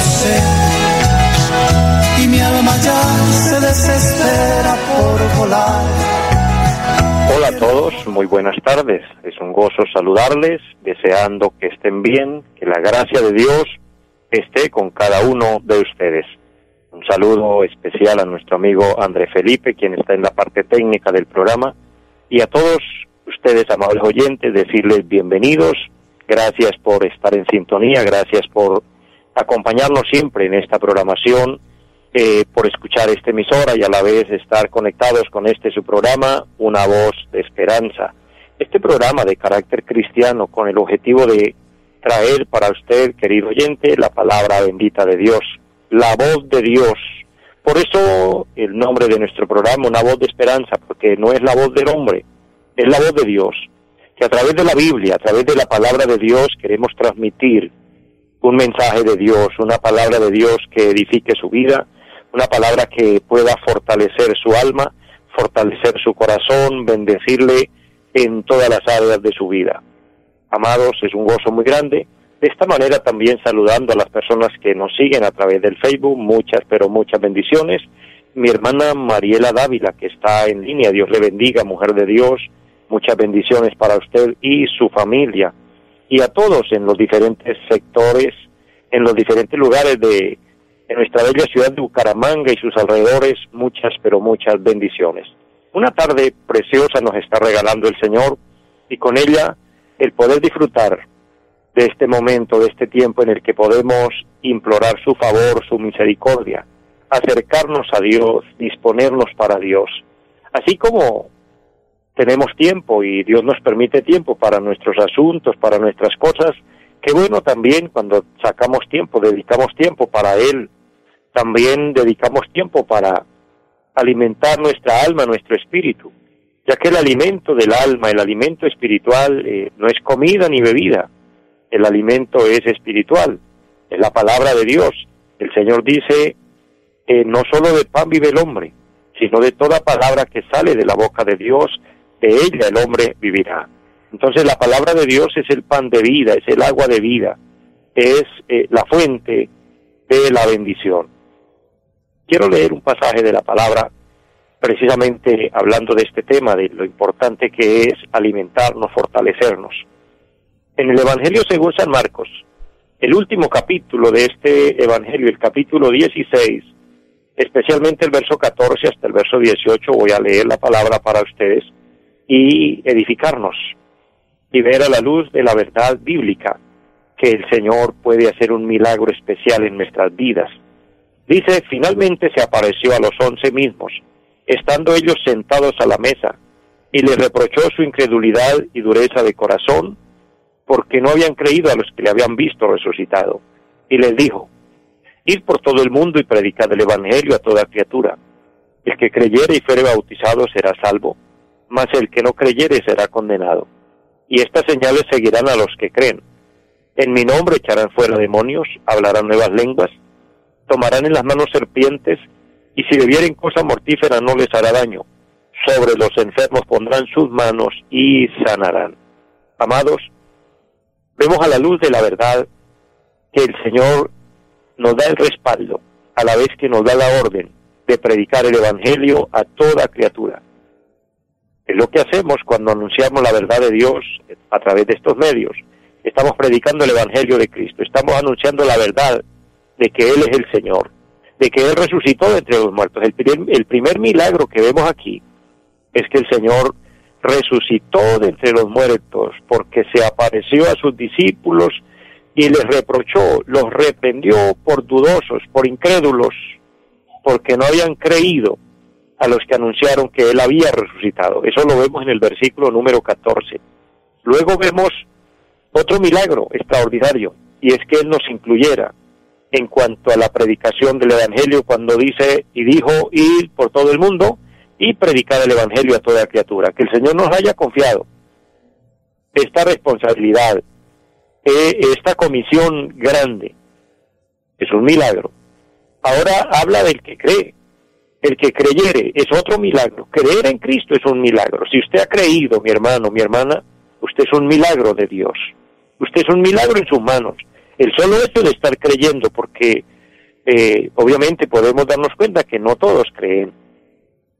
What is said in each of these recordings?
sé mi alma ya se desespera por volar. Hola a todos, muy buenas tardes. Es un gozo saludarles, deseando que estén bien, que la gracia de Dios esté con cada uno de ustedes. Un saludo especial a nuestro amigo André Felipe, quien está en la parte técnica del programa, y a todos ustedes, amables oyentes, decirles bienvenidos, gracias por estar en sintonía, gracias por acompañarnos siempre en esta programación eh, por escuchar esta emisora y a la vez estar conectados con este su programa, Una Voz de Esperanza. Este programa de carácter cristiano con el objetivo de traer para usted, querido oyente, la palabra bendita de Dios, la voz de Dios. Por eso el nombre de nuestro programa, Una Voz de Esperanza, porque no es la voz del hombre, es la voz de Dios, que a través de la Biblia, a través de la palabra de Dios queremos transmitir un mensaje de Dios, una palabra de Dios que edifique su vida, una palabra que pueda fortalecer su alma, fortalecer su corazón, bendecirle en todas las áreas de su vida. Amados, es un gozo muy grande. De esta manera también saludando a las personas que nos siguen a través del Facebook, muchas, pero muchas bendiciones. Mi hermana Mariela Dávila, que está en línea, Dios le bendiga, mujer de Dios, muchas bendiciones para usted y su familia. Y a todos en los diferentes sectores, en los diferentes lugares de nuestra bella ciudad de Bucaramanga y sus alrededores muchas, pero muchas bendiciones. Una tarde preciosa nos está regalando el Señor y con ella el poder disfrutar de este momento, de este tiempo en el que podemos implorar su favor, su misericordia, acercarnos a Dios, disponernos para Dios. Así como tenemos tiempo y Dios nos permite tiempo para nuestros asuntos, para nuestras cosas, qué bueno también cuando sacamos tiempo, dedicamos tiempo para Él, también dedicamos tiempo para alimentar nuestra alma, nuestro espíritu, ya que el alimento del alma, el alimento espiritual, eh, no es comida ni bebida, el alimento es espiritual, es la palabra de Dios. El Señor dice, eh, no solo de pan vive el hombre, sino de toda palabra que sale de la boca de Dios, de ella el hombre vivirá. Entonces la palabra de Dios es el pan de vida, es el agua de vida, es eh, la fuente de la bendición. Quiero leer un pasaje de la palabra precisamente hablando de este tema, de lo importante que es alimentarnos, fortalecernos. En el Evangelio según San Marcos, el último capítulo de este Evangelio, el capítulo 16, especialmente el verso 14 hasta el verso 18, voy a leer la palabra para ustedes y edificarnos y ver a la luz de la verdad bíblica que el Señor puede hacer un milagro especial en nuestras vidas Dice, finalmente se apareció a los once mismos, estando ellos sentados a la mesa, y les reprochó su incredulidad y dureza de corazón, porque no habían creído a los que le habían visto resucitado. Y les dijo, Id por todo el mundo y predicad el Evangelio a toda criatura. El que creyere y fuere bautizado será salvo, mas el que no creyere será condenado. Y estas señales seguirán a los que creen. En mi nombre echarán fuera demonios, hablarán nuevas lenguas, tomarán en las manos serpientes, y si bebieren cosa mortífera no les hará daño. Sobre los enfermos pondrán sus manos y sanarán. Amados, vemos a la luz de la verdad que el Señor nos da el respaldo, a la vez que nos da la orden de predicar el Evangelio a toda criatura. Es lo que hacemos cuando anunciamos la verdad de Dios a través de estos medios. Estamos predicando el Evangelio de Cristo, estamos anunciando la verdad de que Él es el Señor, de que Él resucitó de entre los muertos. El primer, milagro que vemos aquí es que el Señor resucitó de entre los muertos porque se apareció a sus discípulos y les reprochó, los reprendió por dudosos, por incrédulos, porque no habían creído a los que anunciaron que Él había resucitado. Eso lo vemos en el versículo número 14. Luego vemos otro milagro extraordinario, y es que Él nos incluyera en cuanto a la predicación del Evangelio cuando dice y dijo ir por todo el mundo y predicar el Evangelio a toda criatura. Que el Señor nos haya confiado esta responsabilidad, eh, esta comisión grande, es un milagro. Ahora habla del que cree. El que creyere es otro milagro. Creer en Cristo es un milagro. Si usted ha creído, mi hermano, mi hermana, usted es un milagro de Dios. Usted es un milagro en sus manos. El solo hecho de estar creyendo, porque eh, obviamente podemos darnos cuenta que no todos creen.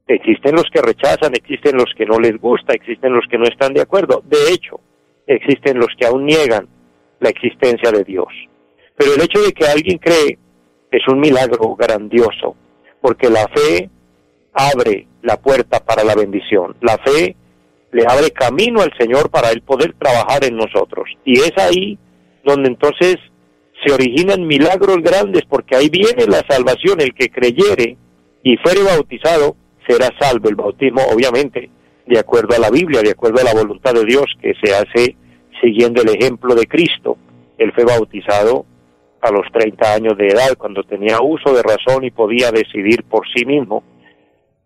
Existen los que rechazan, existen los que no les gusta, existen los que no están de acuerdo. De hecho, existen los que aún niegan la existencia de Dios. Pero el hecho de que alguien cree es un milagro grandioso, porque la fe abre la puerta para la bendición. La fe le abre camino al Señor para él poder trabajar en nosotros. Y es ahí donde entonces se originan milagros grandes, porque ahí viene la salvación. El que creyere y fuere bautizado será salvo. El bautismo, obviamente, de acuerdo a la Biblia, de acuerdo a la voluntad de Dios, que se hace siguiendo el ejemplo de Cristo. Él fue bautizado a los 30 años de edad, cuando tenía uso de razón y podía decidir por sí mismo.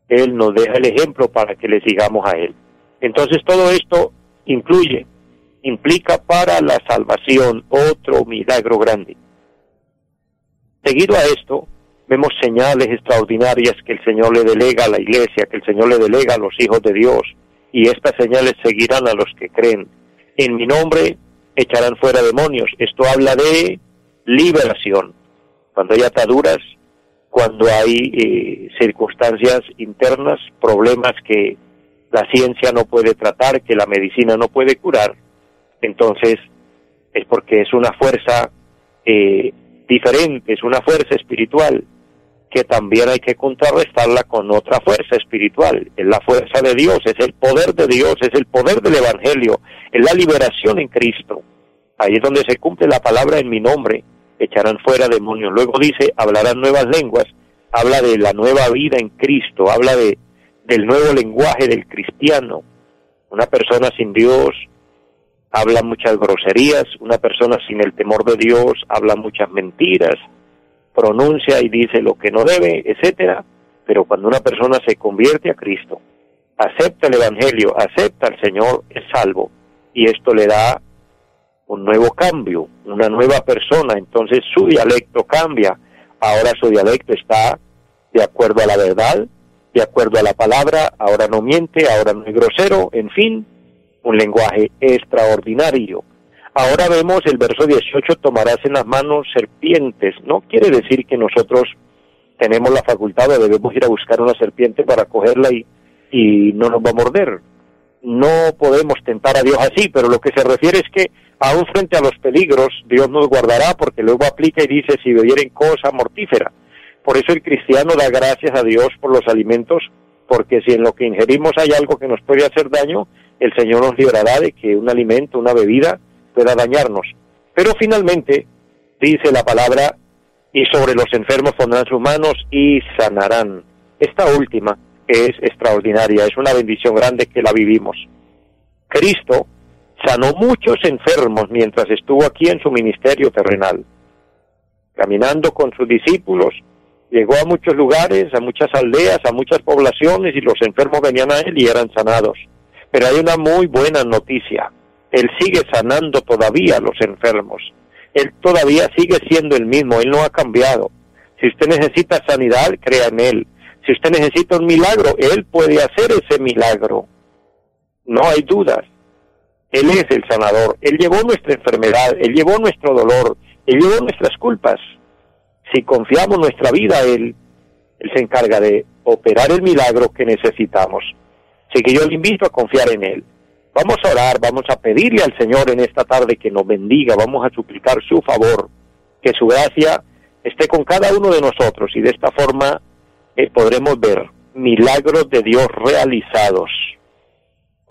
Él nos deja el ejemplo para que le sigamos a Él. Entonces todo esto incluye, implica para la salvación otro milagro grande. Seguido a esto, vemos señales extraordinarias que el Señor le delega a la iglesia, que el Señor le delega a los hijos de Dios, y estas señales seguirán a los que creen. En mi nombre echarán fuera demonios. Esto habla de liberación. Cuando hay ataduras, cuando hay eh, circunstancias internas, problemas que la ciencia no puede tratar, que la medicina no puede curar, entonces es porque es una fuerza eh, diferente, es una fuerza espiritual que también hay que contrarrestarla con otra fuerza espiritual. Es la fuerza de Dios, es el poder de Dios, es el poder del Evangelio, es la liberación en Cristo. Ahí es donde se cumple la palabra en mi nombre, echarán fuera demonios. Luego dice, hablarán nuevas lenguas, habla de la nueva vida en Cristo, habla de del nuevo lenguaje del cristiano. Una persona sin Dios habla muchas groserías, una persona sin el temor de Dios habla muchas mentiras, pronuncia y dice lo que no debe, etcétera, pero cuando una persona se convierte a Cristo, acepta el evangelio, acepta al Señor, es salvo. Y esto le da un nuevo cambio, una nueva persona, entonces su dialecto cambia, ahora su dialecto está de acuerdo a la verdad, de acuerdo a la palabra, ahora no miente, ahora no es grosero, en fin, un lenguaje extraordinario. Ahora vemos el verso 18, tomarás en las manos serpientes. No quiere decir que nosotros tenemos la facultad de debemos ir a buscar una serpiente para cogerla y, y no nos va a morder. No podemos tentar a Dios así, pero lo que se refiere es que aún frente a los peligros, Dios nos guardará porque luego aplica y dice si bebieren cosa mortífera. Por eso el cristiano da gracias a Dios por los alimentos, porque si en lo que ingerimos hay algo que nos puede hacer daño, el Señor nos librará de que un alimento, una bebida, pueda dañarnos. Pero finalmente dice la palabra, y sobre los enfermos pondrán sus manos y sanarán. Esta última es extraordinaria, es una bendición grande que la vivimos. Cristo sanó muchos enfermos mientras estuvo aquí en su ministerio terrenal. Caminando con sus discípulos, llegó a muchos lugares, a muchas aldeas, a muchas poblaciones y los enfermos venían a él y eran sanados. Pero hay una muy buena noticia. Él sigue sanando todavía a los enfermos. Él todavía sigue siendo el mismo, Él no ha cambiado. Si usted necesita sanidad, crea en Él. Si usted necesita un milagro, Él puede hacer ese milagro. No hay dudas. Él es el sanador. Él llevó nuestra enfermedad, Él llevó nuestro dolor, Él llevó nuestras culpas. Si confiamos nuestra vida a Él, Él se encarga de operar el milagro que necesitamos. Así que yo le invito a confiar en Él. Vamos a orar, vamos a pedirle al Señor en esta tarde que nos bendiga, vamos a suplicar su favor, que su gracia esté con cada uno de nosotros y de esta forma eh, podremos ver milagros de Dios realizados.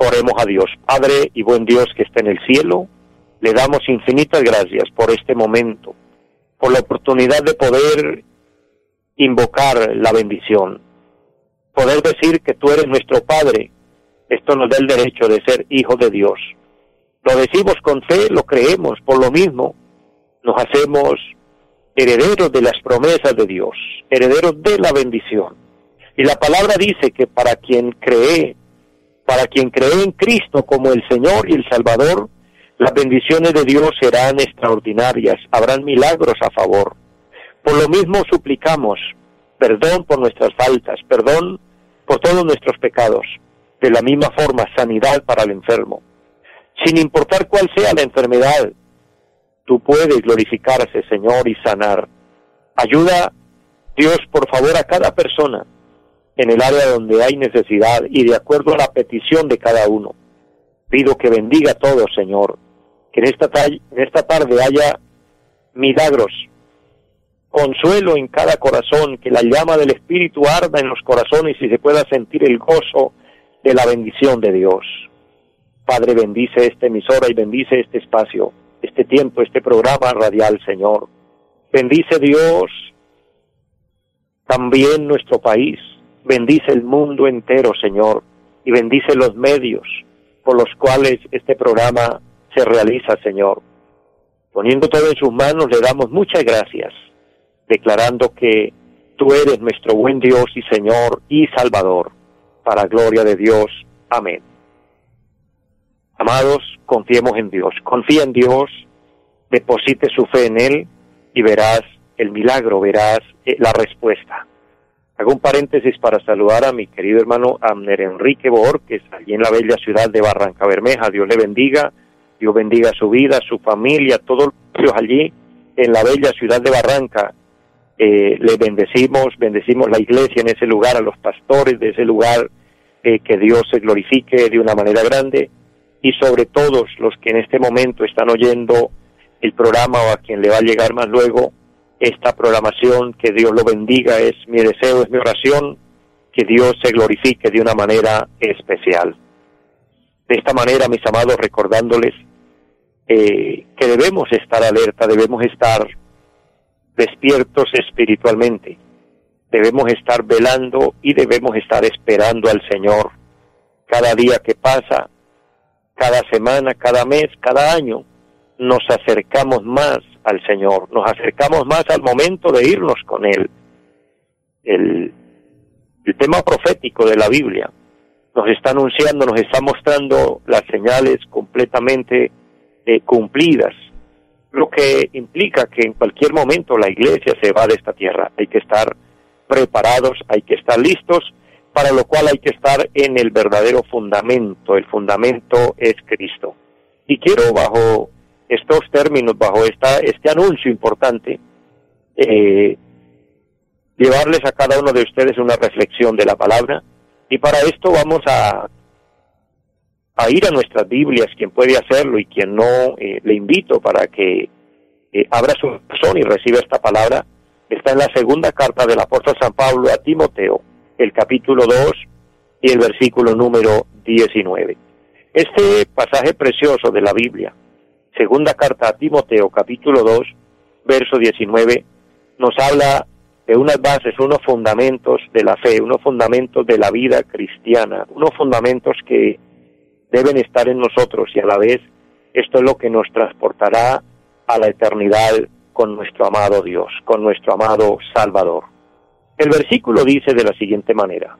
Oremos a Dios, Padre y buen Dios que está en el cielo, le damos infinitas gracias por este momento, por la oportunidad de poder invocar la bendición, poder decir que tú eres nuestro Padre, esto nos da el derecho de ser hijos de Dios. Lo decimos con fe, lo creemos, por lo mismo nos hacemos herederos de las promesas de Dios, herederos de la bendición. Y la palabra dice que para quien cree, para quien cree en Cristo como el Señor y el Salvador, las bendiciones de Dios serán extraordinarias, habrán milagros a favor. Por lo mismo suplicamos perdón por nuestras faltas, perdón por todos nuestros pecados, de la misma forma sanidad para el enfermo. Sin importar cuál sea la enfermedad, tú puedes glorificarse, Señor, y sanar. Ayuda, Dios, por favor, a cada persona en el área donde hay necesidad y de acuerdo a la petición de cada uno. Pido que bendiga a todos, Señor, que en esta, en esta tarde haya milagros, consuelo en cada corazón, que la llama del Espíritu arda en los corazones y se pueda sentir el gozo de la bendición de Dios. Padre, bendice esta emisora y bendice este espacio, este tiempo, este programa radial, Señor. Bendice Dios también nuestro país, bendice el mundo entero, Señor, y bendice los medios por los cuales este programa se realiza, Señor. Poniendo todo en sus manos, le damos muchas gracias, declarando que tú eres nuestro buen Dios y Señor y Salvador, para gloria de Dios. Amén. Amados, confiemos en Dios. Confía en Dios, deposite su fe en Él y verás el milagro, verás eh, la respuesta. Hago un paréntesis para saludar a mi querido hermano Amner Enrique Borges, allí en la bella ciudad de Barranca Bermeja. Dios le bendiga, Dios bendiga su vida, su familia, todos los allí en la bella ciudad de Barranca. Eh, le bendecimos, bendecimos la iglesia en ese lugar, a los pastores de ese lugar, eh, que Dios se glorifique de una manera grande y sobre todos los que en este momento están oyendo el programa o a quien le va a llegar más luego, esta programación, que Dios lo bendiga, es mi deseo, es mi oración, que Dios se glorifique de una manera especial. De esta manera, mis amados, recordándoles eh, que debemos estar alerta, debemos estar despiertos espiritualmente, debemos estar velando y debemos estar esperando al Señor. Cada día que pasa, cada semana, cada mes, cada año, nos acercamos más al Señor, nos acercamos más al momento de irnos con Él. El, tema profético de la Biblia nos está anunciando, nos está mostrando las señales completamente eh, cumplidas, lo que implica que en cualquier momento la iglesia se va de esta tierra. Hay que estar preparados, hay que estar listos, para lo cual hay que estar en el verdadero fundamento. El fundamento es Cristo. Y quiero bajo estos términos, bajo esta, este anuncio importante, eh, llevarles a cada uno de ustedes una reflexión de la palabra. Y para esto vamos a, a ir a nuestras Biblias, quien puede hacerlo y quien no, eh, le invito para que eh, abra su corazón y reciba esta palabra. Está en la segunda carta del apóstol San Pablo a Timoteo, el capítulo 2 y el versículo número 19. Este pasaje precioso de la Biblia segunda carta a Timoteo, capítulo 2, verso 19, nos habla de unas bases, unos fundamentos de la fe, unos fundamentos de la vida cristiana, unos fundamentos que deben estar en nosotros y a la vez esto es lo que nos transportará a la eternidad con nuestro amado Dios, con nuestro amado Salvador. El versículo dice de la siguiente manera,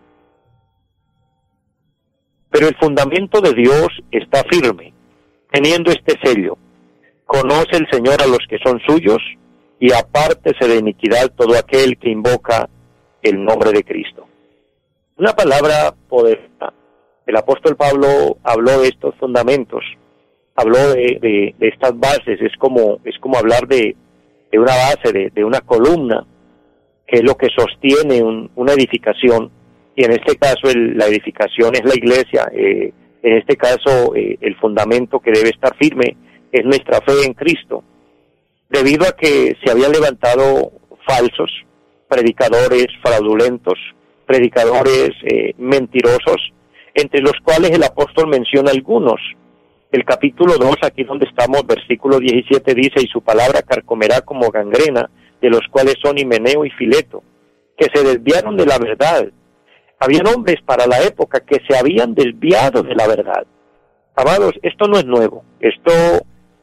pero el fundamento de Dios está firme, teniendo este sello, conoce el Señor a los que son suyos y apártese de iniquidad todo aquel que invoca el nombre de Cristo. Una palabra poderosa. El apóstol Pablo habló de estos fundamentos, habló de, estas bases, es como, es como hablar de, una base, de, una columna, que es lo que sostiene una edificación, y en este caso la edificación es la iglesia, eh, en este caso eh, el fundamento que debe estar firme es nuestra fe en Cristo, debido a que se habían levantado falsos, predicadores fraudulentos, predicadores eh, mentirosos, entre los cuales el apóstol menciona algunos. El capítulo 2, aquí donde estamos, versículo 17 dice, y su palabra carcomerá como gangrena, de los cuales son Himeneo y Fileto, que se desviaron de la verdad. Habían hombres para la época que se habían desviado de la verdad. Amados, esto no es nuevo, esto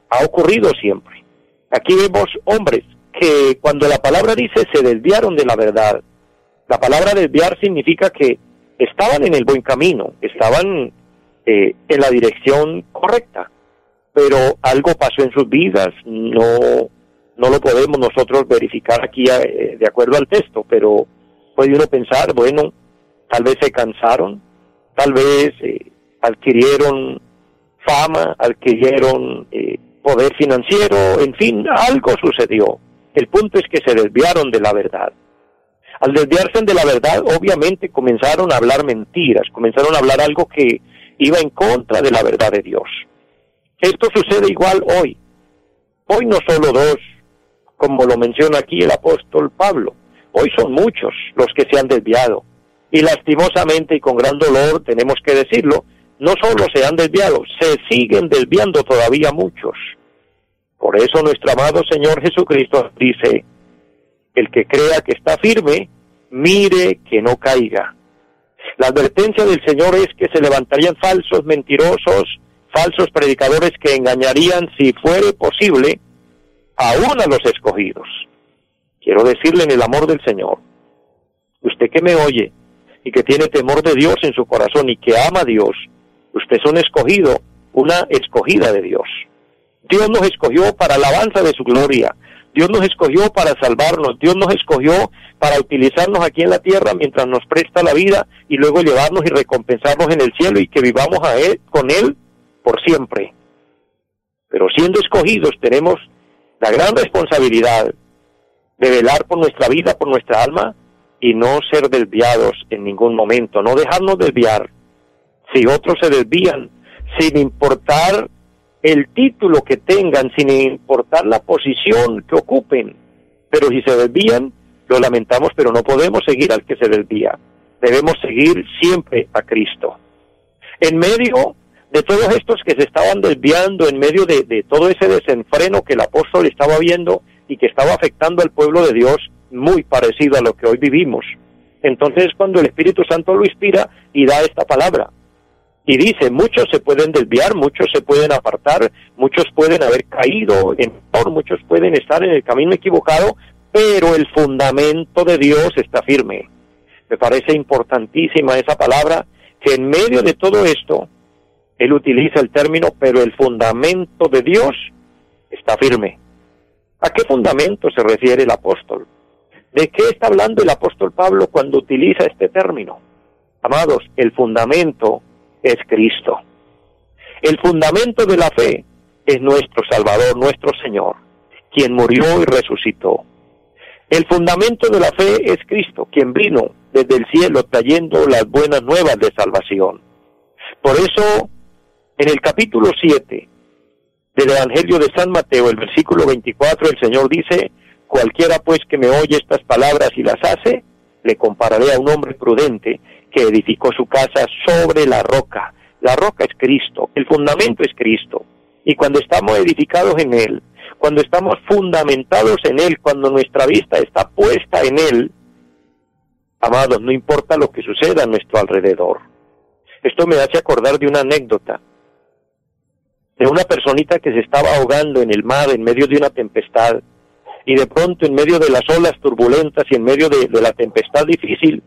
ha ocurrido siempre. Aquí vemos hombres que cuando la palabra dice se desviaron de la verdad, la palabra desviar significa que estaban en el buen camino, estaban eh, en la dirección correcta, pero algo pasó en sus vidas, no, no lo podemos nosotros verificar aquí eh, de acuerdo al texto, pero puede uno pensar, bueno, tal vez se cansaron, tal vez eh, adquirieron fama, adquirieron poder financiero, en fin, algo sucedió. El punto es que se desviaron de la verdad. Al desviarse de la verdad, obviamente comenzaron a hablar mentiras, comenzaron a hablar algo que iba en contra de la verdad de Dios. Esto sucede igual hoy. Hoy no solo dos, como lo menciona aquí el apóstol Pablo, hoy son muchos los que se han desviado. Y lastimosamente y con gran dolor tenemos que decirlo, no solo se han desviado, se siguen desviando todavía muchos. Por eso nuestro amado Señor Jesucristo dice, el que crea que está firme, mire que no caiga. La advertencia del Señor es que se levantarían falsos mentirosos, falsos predicadores que engañarían, si fuere posible, aún a los escogidos. Quiero decirle en el amor del Señor, usted que me oye y que tiene temor de Dios en su corazón y que ama a Dios, usted es un escogido, una escogida de Dios. Dios nos escogió para alabanza de su gloria. Dios nos escogió para salvarnos, Dios nos escogió para utilizarnos aquí en la tierra mientras nos presta la vida y luego llevarnos y recompensarnos en el cielo y que vivamos a él, con Él por siempre. Pero siendo escogidos tenemos la gran responsabilidad de velar por nuestra vida, por nuestra alma y no ser desviados en ningún momento, no dejarnos desviar. Si otros se desvían, sin importar el título que tengan, sin importar la posición que ocupen. Pero si se desvían, lo lamentamos, pero no podemos seguir al que se desvía. Debemos seguir siempre a Cristo. En medio de todos estos que se estaban desviando, en medio de, de todo ese desenfreno que el apóstol estaba viendo y que estaba afectando al pueblo de Dios, muy parecido a lo que hoy vivimos. Entonces cuando el Espíritu Santo lo inspira y da esta palabra, y dice, muchos se pueden desviar, muchos se pueden apartar, muchos pueden haber caído en muchos pueden estar en el camino equivocado, pero el fundamento de Dios está firme. Me parece importantísima esa palabra, que en medio de todo esto, él utiliza el término, pero el fundamento de Dios está firme. ¿A qué fundamento se refiere el apóstol? ¿De qué está hablando el apóstol Pablo cuando utiliza este término? Amados, el fundamento es Cristo. El fundamento de la fe es nuestro Salvador, nuestro Señor, quien murió y resucitó. El fundamento de la fe es Cristo, quien vino desde el cielo trayendo las buenas nuevas de salvación. Por eso, en el capítulo 7 del Evangelio de San Mateo, el versículo 24, el Señor dice, cualquiera pues que me oye estas palabras y las hace, le compararé a un hombre prudente que edificó su casa sobre la roca. La roca es Cristo, el fundamento es Cristo. Y cuando estamos edificados en Él, cuando estamos fundamentados en Él, cuando nuestra vista está puesta en Él, amados, no importa lo que suceda a nuestro alrededor. Esto me hace acordar de una anécdota de una personita que se estaba ahogando en el mar en medio de una tempestad y de pronto en medio de las olas turbulentas y en medio de, de la tempestad difícil,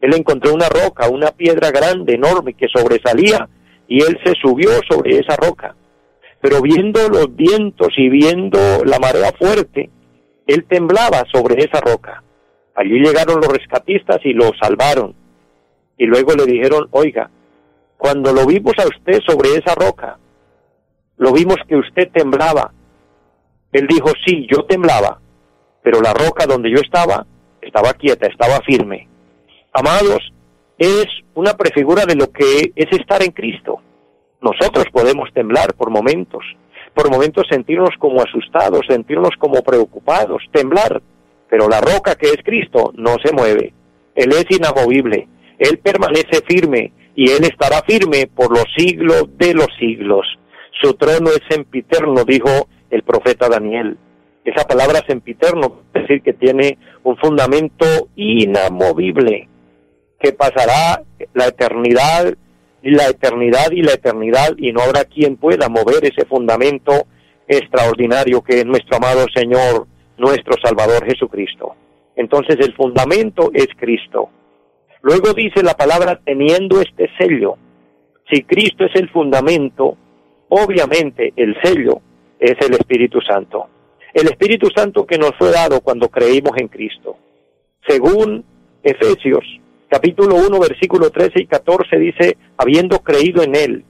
él encontró una roca, una piedra grande, enorme, que sobresalía, y él se subió sobre esa roca. Pero viendo los vientos y viendo la marea fuerte, él temblaba sobre esa roca. Allí llegaron los rescatistas y lo salvaron. Y luego le dijeron, oiga, cuando lo vimos a usted sobre esa roca, lo vimos que usted temblaba. Él dijo, sí, yo temblaba, pero la roca donde yo estaba estaba quieta, estaba firme amados, es una prefigura de lo que es estar en Cristo. Nosotros podemos temblar por momentos, por momentos sentirnos como asustados, sentirnos como preocupados, temblar, pero la roca que es Cristo no se mueve. Él es inamovible, Él permanece firme y Él estará firme por los siglos de los siglos. Su trono es sempiterno, dijo el profeta Daniel. Esa palabra sempiterno es decir que tiene un fundamento inamovible que pasará la eternidad y la eternidad y la eternidad y no habrá quien pueda mover ese fundamento extraordinario que es nuestro amado Señor nuestro Salvador Jesucristo. Entonces el fundamento es Cristo. Luego dice la palabra teniendo este sello. Si Cristo es el fundamento, obviamente el sello es el Espíritu Santo. El Espíritu Santo que nos fue dado cuando creímos en Cristo. Según Efesios capítulo 1 versículo 13 y 14 dice, habiendo creído en Él,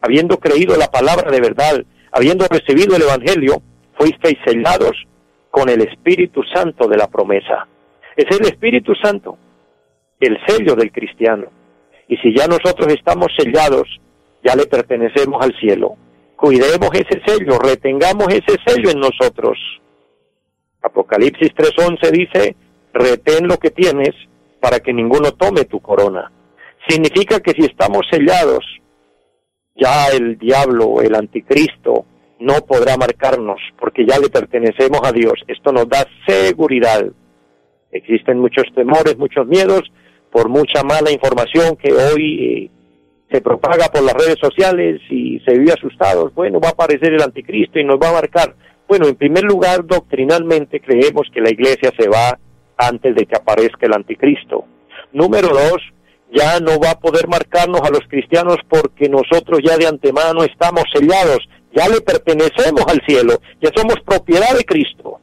habiendo creído la palabra de verdad, habiendo recibido el Evangelio, fuisteis sellados con el Espíritu Santo de la promesa. Es el Espíritu Santo, el sello del cristiano. Y si ya nosotros estamos sellados, ya le pertenecemos al cielo. Cuidemos ese sello, retengamos ese sello en nosotros. Apocalipsis 3:11 dice, retén lo que tienes para que ninguno tome tu corona. Significa que si estamos sellados, ya el diablo, el anticristo, no podrá marcarnos porque ya le pertenecemos a Dios. Esto nos da seguridad. Existen muchos temores, muchos miedos por mucha mala información que hoy eh, se propaga por las redes sociales y se vive asustados. Bueno, va a aparecer el anticristo y nos va a marcar. Bueno, en primer lugar, doctrinalmente creemos que la iglesia se va antes de que aparezca el anticristo. Número dos, ya no va a poder marcarnos a los cristianos porque nosotros ya de antemano estamos sellados, ya le pertenecemos al cielo, ya somos propiedad de Cristo.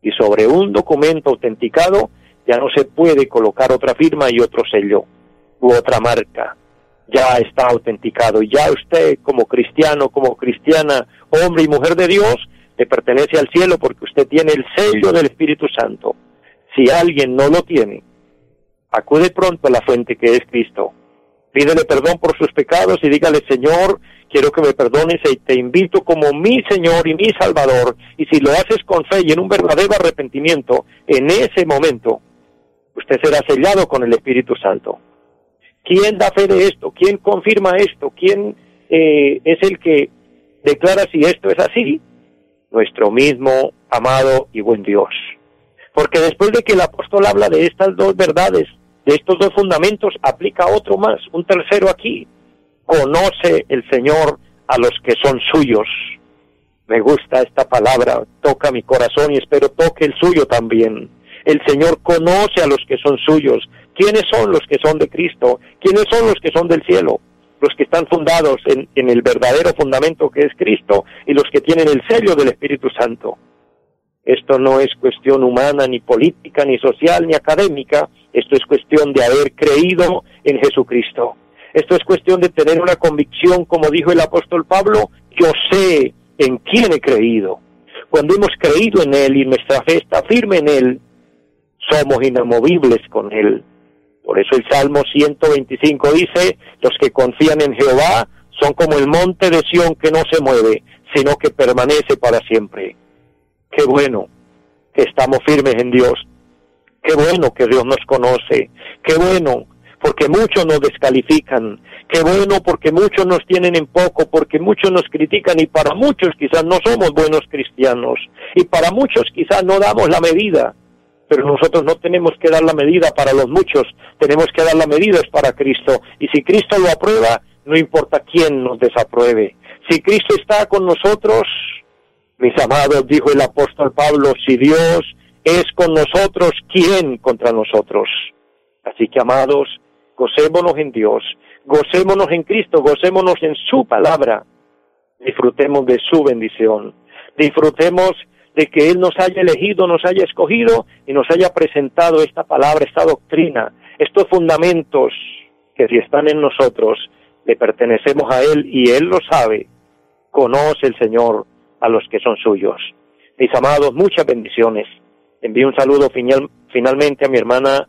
Y sobre un documento autenticado ya no se puede colocar otra firma y otro sello u otra marca. Ya está autenticado. Ya usted como cristiano, como cristiana, hombre y mujer de Dios, le pertenece al cielo porque usted tiene el sello del Espíritu Santo. Si alguien no lo tiene, acude pronto a la fuente que es Cristo. Pídele perdón por sus pecados y dígale, Señor, quiero que me perdones y te invito como mi Señor y mi Salvador. Y si lo haces con fe y en un verdadero arrepentimiento, en ese momento, usted será sellado con el Espíritu Santo. ¿Quién da fe de esto? ¿Quién confirma esto? ¿Quién eh, es el que declara si esto es así? Nuestro mismo amado y buen Dios. Porque después de que el apóstol habla de estas dos verdades, de estos dos fundamentos, aplica otro más, un tercero aquí. Conoce el Señor a los que son suyos. Me gusta esta palabra, toca mi corazón y espero toque el suyo también. El Señor conoce a los que son suyos. ¿Quiénes son los que son de Cristo? ¿Quiénes son los que son del cielo? Los que están fundados en, el verdadero fundamento que es Cristo y los que tienen el sello del Espíritu Santo. Esto no es cuestión humana, ni política, ni social, ni académica. Esto es cuestión de haber creído en Jesucristo. Esto es cuestión de tener una convicción, como dijo el apóstol Pablo, yo sé en quién he creído. Cuando hemos creído en Él y nuestra fe está firme en Él, somos inamovibles con Él. Por eso el Salmo 125 dice, los que confían en Jehová son como el monte de Sión que no se mueve, sino que permanece para siempre. Qué bueno que estamos firmes en Dios. Qué bueno que Dios nos conoce. Qué bueno porque muchos nos descalifican. Qué bueno porque muchos nos tienen en poco, porque muchos nos critican y para muchos quizás no somos buenos cristianos y para muchos quizás no damos la medida. Pero nosotros no tenemos que dar la medida para los muchos, tenemos que dar la medida es para Cristo. Y si Cristo lo aprueba, no importa quién nos desapruebe. Si Cristo está con nosotros, mis amados, dijo el apóstol Pablo, si Dios es con nosotros, ¿quién contra nosotros? Así que, amados, gocémonos en Dios, gocémonos en Cristo, gocémonos en su palabra, disfrutemos de su bendición, disfrutemos de que Él nos haya elegido, nos haya escogido y nos haya presentado esta palabra, esta doctrina, estos fundamentos que si están en nosotros, le pertenecemos a Él y Él lo sabe, conoce el Señor a los que son suyos. Mis amados, muchas bendiciones. Envío un saludo final, finalmente a mi hermana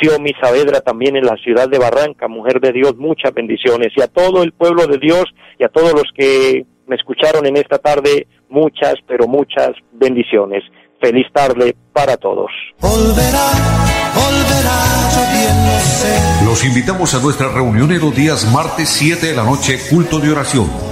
Xiomi Saavedra también en la ciudad de Barranca, mujer de Dios, muchas bendiciones. Y a todo el pueblo de Dios y a todos los que me escucharon en esta tarde, muchas, pero muchas bendiciones. Feliz tarde para todos. Los invitamos a nuestra reunión en los días martes 7 de la noche, culto de oración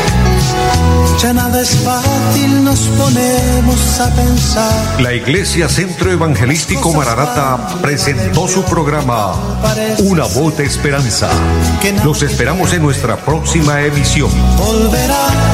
ya nada es fácil, nos ponemos a pensar. La Iglesia Centro Evangelístico Mararata presentó su programa Una voz de esperanza. Los esperamos en nuestra próxima emisión. Volverá